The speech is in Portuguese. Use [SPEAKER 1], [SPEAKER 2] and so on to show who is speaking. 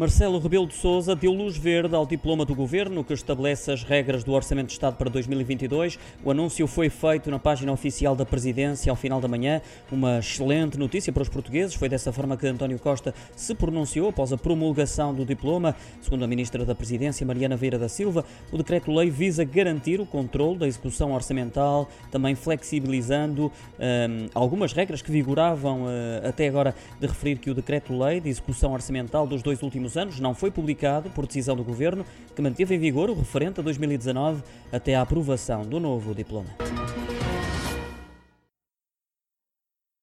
[SPEAKER 1] Marcelo Rebelo de Sousa deu luz verde ao diploma do governo que estabelece as regras do Orçamento de Estado para 2022. O anúncio foi feito na página oficial da Presidência ao final da manhã. Uma excelente notícia para os portugueses. Foi dessa forma que António Costa se pronunciou após a promulgação do diploma. Segundo a Ministra da Presidência, Mariana Veira da Silva, o decreto-lei visa garantir o controle da execução orçamental, também flexibilizando hum, algumas regras que vigoravam uh, até agora de referir que o decreto-lei de execução orçamental dos dois últimos últimos anos não foi publicado por decisão do Governo, que manteve em vigor o referente a 2019 até a aprovação do novo diploma.